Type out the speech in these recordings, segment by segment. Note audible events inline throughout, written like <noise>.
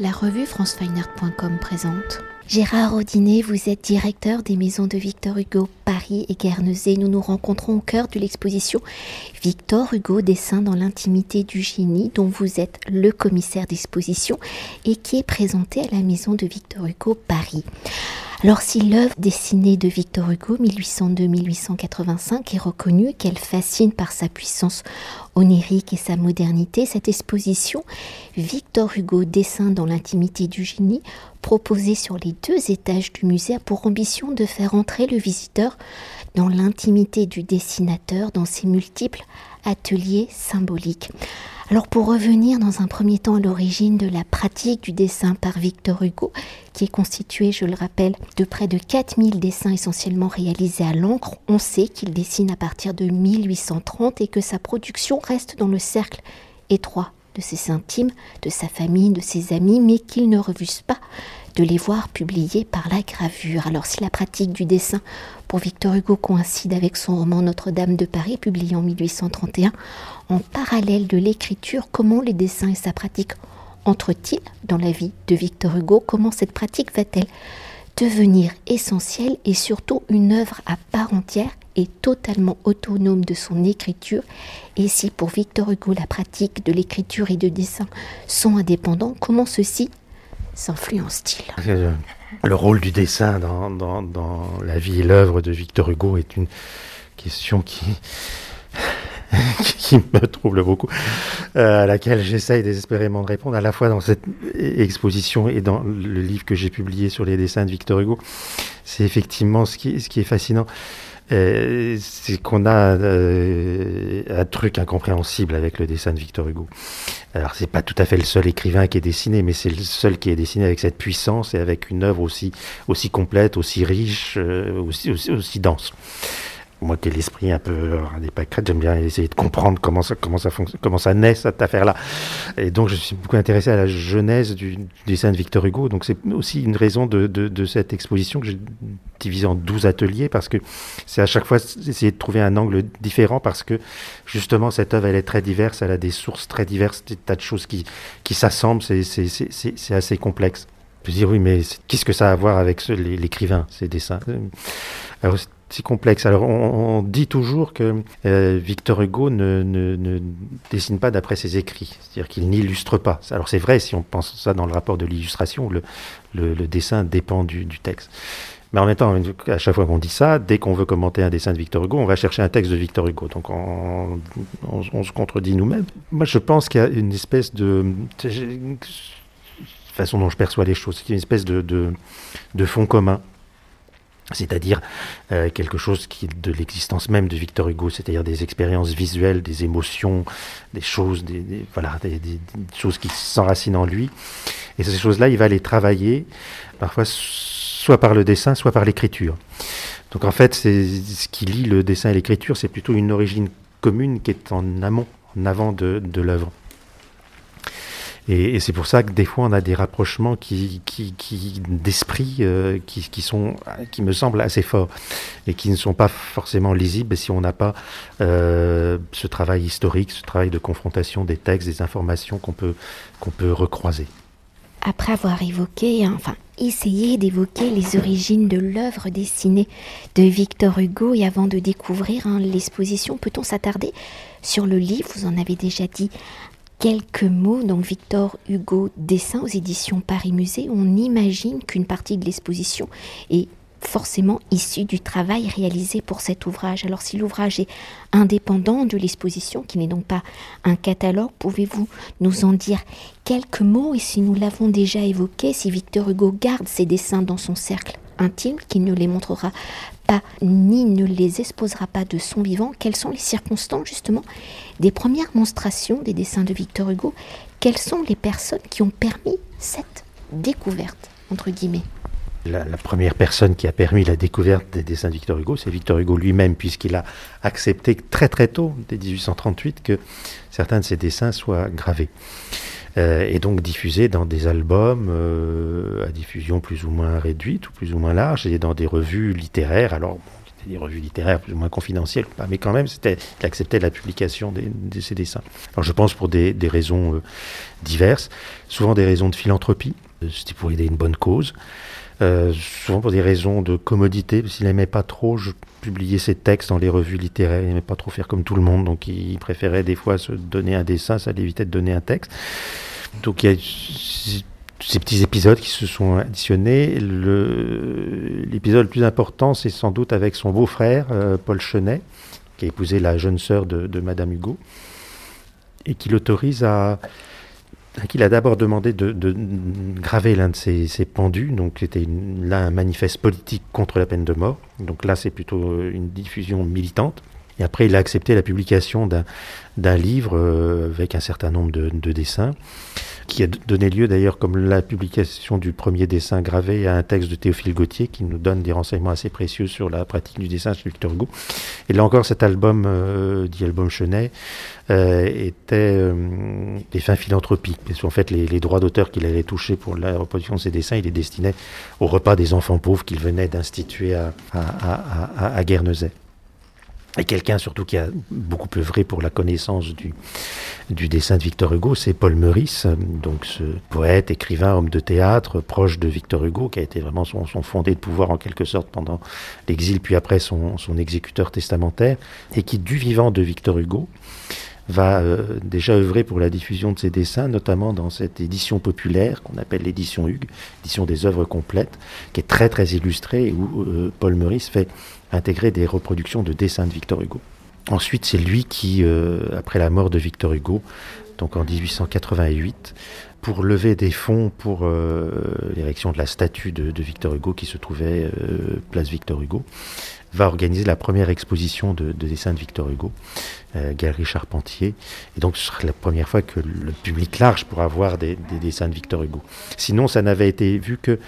La revue francefineart.com présente. Gérard Audinet, vous êtes directeur des maisons de Victor Hugo Paris et Guernesey. Nous nous rencontrons au cœur de l'exposition Victor Hugo Dessin dans l'intimité du génie, dont vous êtes le commissaire d'exposition et qui est présentée à la maison de Victor Hugo Paris. Alors si l'œuvre dessinée de Victor Hugo 1802-1885 est reconnue, qu'elle fascine par sa puissance onirique et sa modernité, cette exposition Victor Hugo dessin dans l'intimité du génie, proposée sur les deux étages du musée, a pour ambition de faire entrer le visiteur dans l'intimité du dessinateur, dans ses multiples ateliers symboliques. Alors pour revenir dans un premier temps à l'origine de la pratique du dessin par Victor Hugo, qui est constitué, je le rappelle, de près de 4000 dessins essentiellement réalisés à l'encre, on sait qu'il dessine à partir de 1830 et que sa production reste dans le cercle étroit de ses intimes, de sa famille, de ses amis, mais qu'il ne refuse pas de les voir publiés par la gravure. Alors si la pratique du dessin pour Victor Hugo coïncide avec son roman Notre-Dame de Paris, publié en 1831, en parallèle de l'écriture, comment les dessins et sa pratique entrent-ils dans la vie de Victor Hugo? Comment cette pratique va-t-elle devenir essentielle et surtout une œuvre à part entière et totalement autonome de son écriture? Et si pour Victor Hugo la pratique de l'écriture et de dessin sont indépendants, comment ceci s'influence-t-il Le rôle du dessin dans, dans, dans la vie et l'œuvre de Victor Hugo est une question <laughs> qui qui me trouble beaucoup, euh, à laquelle j'essaye désespérément de répondre, à la fois dans cette exposition et dans le livre que j'ai publié sur les dessins de Victor Hugo. C'est effectivement ce qui, ce qui est fascinant. Euh, c'est qu'on a euh, un truc incompréhensible avec le dessin de Victor Hugo. Alors c'est pas tout à fait le seul écrivain qui est dessiné, mais c'est le seul qui est dessiné avec cette puissance et avec une œuvre aussi aussi complète, aussi riche, aussi, aussi, aussi dense moi qui ai l'esprit un peu euh, des pâquerettes, j'aime bien essayer de comprendre comment ça, comment ça comment ça naît cette affaire-là. Et donc je suis beaucoup intéressé à la genèse du, dessin de Victor Hugo. Donc c'est aussi une raison de, de, cette exposition que j'ai divisée en 12 ateliers parce que c'est à chaque fois essayer de trouver un angle différent parce que justement cette œuvre elle est très diverse, elle a des sources très diverses, des tas de choses qui, qui s'assemblent, c'est assez complexe. Je dire oui mais qu'est-ce que ça a à voir avec l'écrivain, ces dessins? Alors, c'est complexe. Alors, on, dit toujours que euh, Victor Hugo ne, ne, dessine pas d'après ses écrits, c'est-à-dire qu'il n'illustre pas. Alors, c'est vrai si on pense ça dans le rapport de l'illustration, le, dessin dépend du, texte. Mais en même temps, à chaque fois qu'on dit ça, dès qu'on veut commenter un dessin de Victor Hugo, on va chercher un texte de Victor Hugo. Donc, on, se contredit nous-mêmes. Moi, je pense qu'il y a une espèce de façon dont je perçois les choses, qu'il y a une espèce de fond commun c'est-à-dire euh, quelque chose qui de l'existence même de Victor Hugo, c'est-à-dire des expériences visuelles, des émotions, des choses, des, voilà, des, choses qui s'enracinent en lui. Et ces choses-là, il va les travailler, parfois soit par le dessin, soit par l'écriture. Donc en fait, c'est ce qui lie le dessin et l'écriture, c'est plutôt une origine commune qui est en amont, en avant de, de l'œuvre. Et, c'est pour ça que des fois on a des rapprochements qui, qui, qui d'esprit euh, qui, qui, me semblent assez forts et qui ne sont pas forcément lisibles si on n'a pas euh, ce travail historique, ce travail de confrontation des textes, des informations qu'on peut, qu'on peut recroiser. Après avoir évoqué, enfin essayé d'évoquer les origines de l'œuvre dessinée de Victor Hugo et avant de découvrir hein, l'exposition, peut-on s'attarder sur le livre? Vous en avez déjà dit quelques mots, donc Victor Hugo Dessin aux éditions Paris Musée, on imagine qu'une partie de l'exposition est forcément issue du travail réalisé pour cet ouvrage. Alors si l'ouvrage est indépendant de l'exposition, qui n'est donc pas un catalogue, pouvez-vous nous en dire quelques mots? Et si nous l'avons déjà évoqué, si Victor Hugo garde ses dessins dans son cercle? Intime, qu'il ne les montrera pas ni ne les exposera pas de son vivant, quelles sont les circonstances justement des premières monstrations des dessins de Victor Hugo? Quelles sont les personnes qui ont permis cette découverte, entre guillemets? La, première personne qui a permis la découverte des dessins de Victor Hugo, c'est Victor Hugo lui-même, puisqu'il a accepté très très tôt, dès 1838, que certains de ses dessins soient gravés. Euh, et donc diffusés dans des albums euh, à diffusion plus ou moins réduite ou plus ou moins large, et dans des revues littéraires. Alors, des revues littéraires plus ou moins confidentielles, mais quand même, c'était, il acceptait la publication de ses dessins. Alors je pense pour des, raisons euh, diverses, souvent des raisons de philanthropie, c'était pour aider une bonne cause. Euh, souvent pour des raisons de commodité, parce qu'il n'aimait pas trop je, publier ses textes dans les revues littéraires, il n'aimait pas trop faire comme tout le monde, donc il préférait des fois se donner un dessin, ça l'évitait de donner un texte. Donc il y a ces petits épisodes qui se sont additionnés. L'épisode le, plus important, c'est sans doute avec son beau-frère, euh, Paul Chenet, qui a épousé la jeune sœur de, Madame Hugo, et qui l'autorise à, qu'il a d'abord demandé de, graver l'un de ses, pendus, donc c'était là un manifeste politique contre la peine de mort, donc là c'est plutôt une diffusion militante. Et après, il a accepté la publication d'un livre euh, avec un certain nombre de, de dessins qui a donné lieu d'ailleurs, comme la publication du premier dessin gravé, à un texte de Théophile Gautier qui nous donne des renseignements assez précieux sur la pratique du dessin chez Victor Hugo. Et là encore, cet album, euh, dit album Chenet, euh, était euh, des fins philanthropiques. Parce qu'en fait, les, droits d'auteur qu'il avait touchés pour la reproduction de ses dessins, il les destinait au repas des enfants pauvres qu'il venait d'instituer à, à, à Guernesey et quelqu'un surtout qui a beaucoup œuvré pour la connaissance du, du dessin de Victor Hugo, c'est Paul Meurice, donc ce poète, écrivain, homme de théâtre, proche de Victor Hugo, qui a été vraiment son, fondé de pouvoir en quelque sorte pendant l'exil, puis après son, son, exécuteur testamentaire, et qui, du vivant de Victor Hugo, va euh, déjà œuvrer pour la diffusion de ses dessins, notamment dans cette édition populaire qu'on appelle l'édition Hugues, édition des œuvres complètes, qui est très très illustrée, où euh, Paul Meurice fait intégrer des reproductions de dessins de Victor Hugo. Ensuite, c'est lui qui, euh, après la mort de Victor Hugo, donc en 1888, pour lever des fonds pour l'érection de la statue de, Victor Hugo qui se trouvait place Victor Hugo, va organiser la première exposition de, dessins de Victor Hugo, Galerie Charpentier. Et donc ce sera la première fois que le public large pourra voir des, des dessins de Victor Hugo. Sinon, ça n'avait été vu que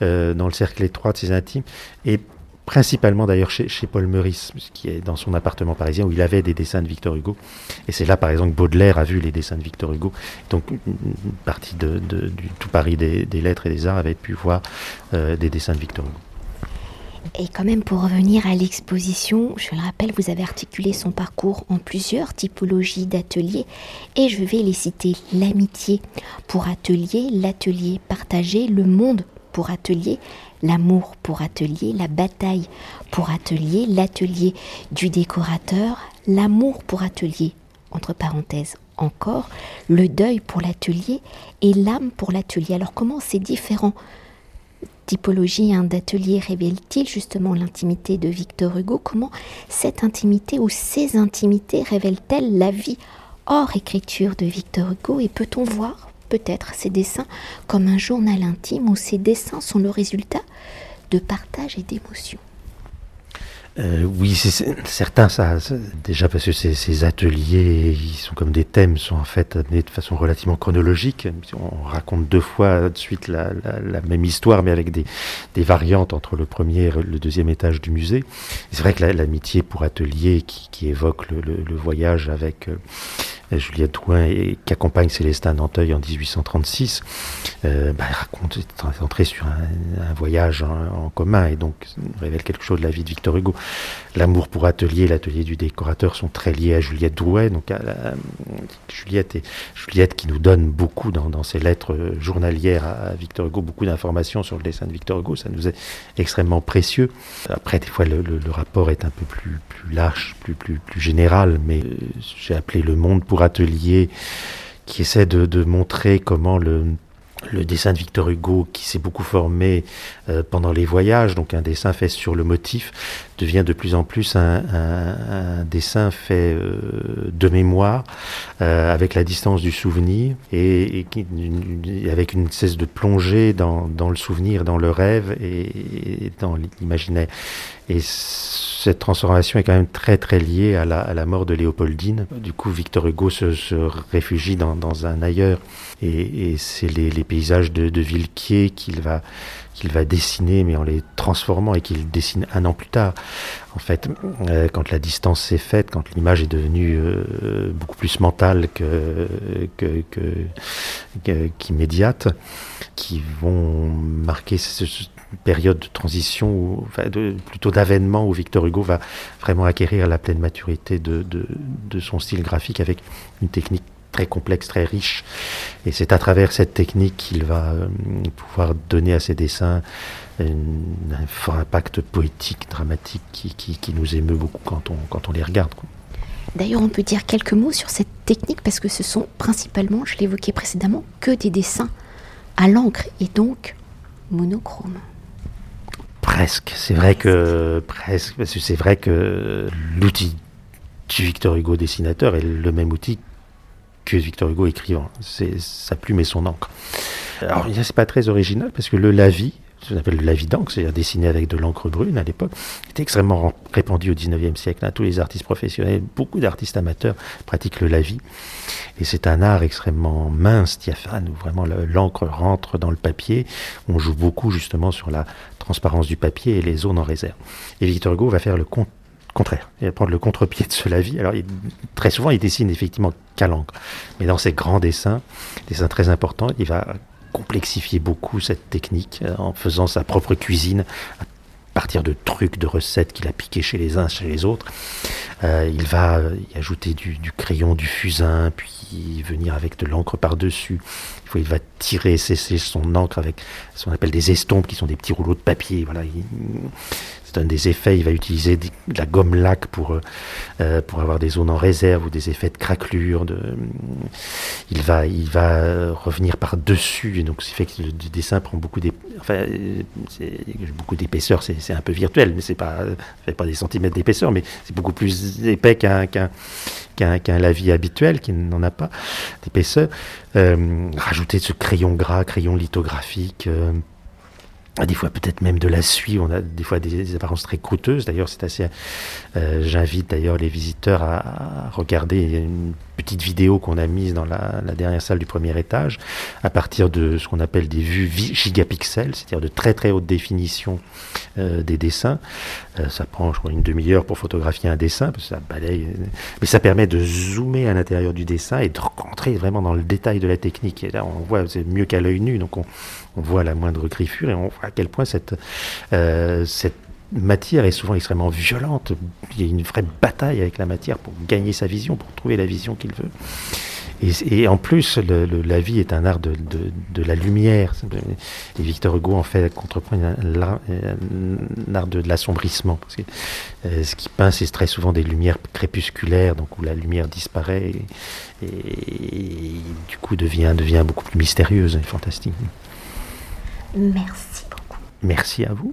dans le cercle étroit de ses intimes. Et principalement d'ailleurs chez, Paul Meurice, qui est dans son appartement parisien où il avait des dessins de Victor Hugo. Et c'est là, par exemple, que Baudelaire a vu les dessins de Victor Hugo. Donc, une partie de, tout Paris des, lettres et des arts avait pu voir euh, des dessins de Victor Hugo. Et quand même, pour revenir à l'exposition, je le rappelle, vous avez articulé son parcours en plusieurs typologies d'ateliers et je vais les citer. L'amitié pour atelier, l'atelier partagé, le monde pour atelier, l'amour pour atelier, la bataille pour atelier, l'atelier du décorateur, l'amour pour atelier, entre parenthèses encore, le deuil pour l'atelier et l'âme pour l'atelier. Alors comment ces différents typologies hein, d'atelier révèlent-ils justement l'intimité de Victor Hugo? Comment cette intimité ou ces intimités révèlent-elles la vie hors écriture de Victor Hugo? Et peut-on voir peut-être ces dessins comme un journal intime où ces dessins sont le résultat de partage et d'émotion? Euh, oui, c'est certain, ça, déjà parce que ces, ateliers, ils sont comme des thèmes, sont en fait amenés de façon relativement chronologique. On raconte deux fois de suite la, même histoire, mais avec des, variantes entre le premier et le deuxième étage du musée. C'est vrai que l'amitié pour atelier qui, évoque le, voyage avec euh, Juliette Drouin, et, qui accompagne Célestin Nanteuil en 1836, euh, bah, raconte, est entré sur un, voyage en, commun et donc révèle quelque chose de la vie de Victor Hugo. L'amour pour Atelier, l'atelier du décorateur sont très liés à Juliette Drouet, donc à Juliette, et, Juliette qui nous donne beaucoup dans, ses lettres journalières à, Victor Hugo, beaucoup d'informations sur le dessin de Victor Hugo, ça nous est extrêmement précieux. Après, des fois, le, rapport est un peu plus, large, plus, plus, plus général, mais euh, j'ai appelé Le Monde pour Atelier, qui essaie de montrer comment le dessin de Victor Hugo qui s'est beaucoup formé euh, pendant les voyages, donc un dessin fait sur le motif, devient de plus en plus un, dessin fait euh, de mémoire, euh, avec la distance du souvenir et, avec une cesse de plonger dans, le souvenir, dans le rêve et, dans l'imaginaire. Et cette transformation est quand même très très liée à la, mort de Léopoldine. Du coup, Victor Hugo se, réfugie dans, un ailleurs et, c'est les, paysages de, de Villequier qu'il va va dessiner, mais en les transformant et qu'il dessine un an plus tard. En fait, euh, quand la distance s'est faite, quand l'image est devenue euh, beaucoup plus mentale que, qu'immédiate, qui vont marquer période de transition, de, plutôt d'avènement où Victor Hugo va vraiment acquérir la pleine maturité de, son style graphique avec une technique très complexe, très riche. Et c'est à travers cette technique qu'il va euh, pouvoir donner à ses dessins un fort impact poétique, dramatique, qui, nous émeut beaucoup quand on les regarde. D'ailleurs, on peut dire quelques mots sur cette technique parce que ce sont principalement, je l'évoquais précédemment, que des dessins à l'encre et donc monochrome. Presque. C'est vrai que presque, c'est vrai que l'outil du Victor Hugo dessinateur est le même outil que Victor Hugo écrivant. C'est sa plume et son encre. Alors, c'est pas très original parce que le lavis, ce qu'on appelle le lavis d'encre, c'est-à-dire dessiné avec de l'encre brune à l'époque, était extrêmement répandu au 19e siècle. Tous les artistes professionnels, beaucoup d'artistes amateurs pratiquent le lavis. Et c'est un art extrêmement mince, diaphane, où vraiment l'encre rentre dans le papier. On joue beaucoup justement sur la transparence du papier et les zones en réserve. Et Victor Hugo va faire le contraire. Il va prendre le contre-pied de ce lavis. Alors, très souvent, il dessine effectivement qu'à l'encre. Mais dans ses grands dessins, dessins très importants, il va complexifier beaucoup cette technique euh, en faisant sa propre cuisine à partir de trucs, de recettes qu'il a piqué chez les uns, chez les autres. Euh, il va y ajouter du, crayon, du fusain, puis venir avec de l'encre par-dessus. Il, il va tirer, cesser son encre avec ce qu'on appelle des estompes, qui sont des petits rouleaux de papier. Voilà, un des effets. Il va utiliser de la gomme lac pour, euh, euh, pour avoir des zones en réserve ou des effets de craquelure. De, il, va, il va revenir par-dessus. Donc, ce fait que le, dessin prend beaucoup d'épaisseur. c'est un peu virtuel, mais c'est pas, pas des centimètres d'épaisseur, mais c'est beaucoup plus épais qu'un qu'un lavis habituel qui n'en a pas d'épaisseur. Euh, rajouter ce crayon gras, crayon lithographique. Des fois peut-être même de la suie, on a des fois des, apparences très coûteuses. D'ailleurs, c'est assez. Euh, j'invite d'ailleurs les visiteurs à, regarder une petite vidéo qu'on a mise dans la, dernière salle du premier étage, à partir de ce qu'on appelle des vues gigapixels, c'est-à-dire de très très haute définition euh, des dessins. Euh, ça prend, je crois, une demi-heure pour photographier un dessin, parce que ça balaye, mais ça permet de zoomer à l'intérieur du dessin et de rentrer vraiment dans le détail de la technique. Et là, on voit, c'est mieux qu'à l'œil nu, donc on, on voit la moindre griffure et on voit à quel point cette, euh, cette matière est souvent extrêmement violente. Il y a une vraie bataille avec la matière pour gagner sa vision, pour trouver la vision qu'il veut. Et, en plus, la vie est un art de, la lumière. Et Victor Hugo en fait contrepoint un, art de, l'assombrissement. Parce que euh, ce qui peint, c'est très souvent des lumières crépusculaires, donc où la lumière disparaît et, et du coup devient, devient beaucoup plus mystérieuse et fantastique. Merci beaucoup. Merci à vous.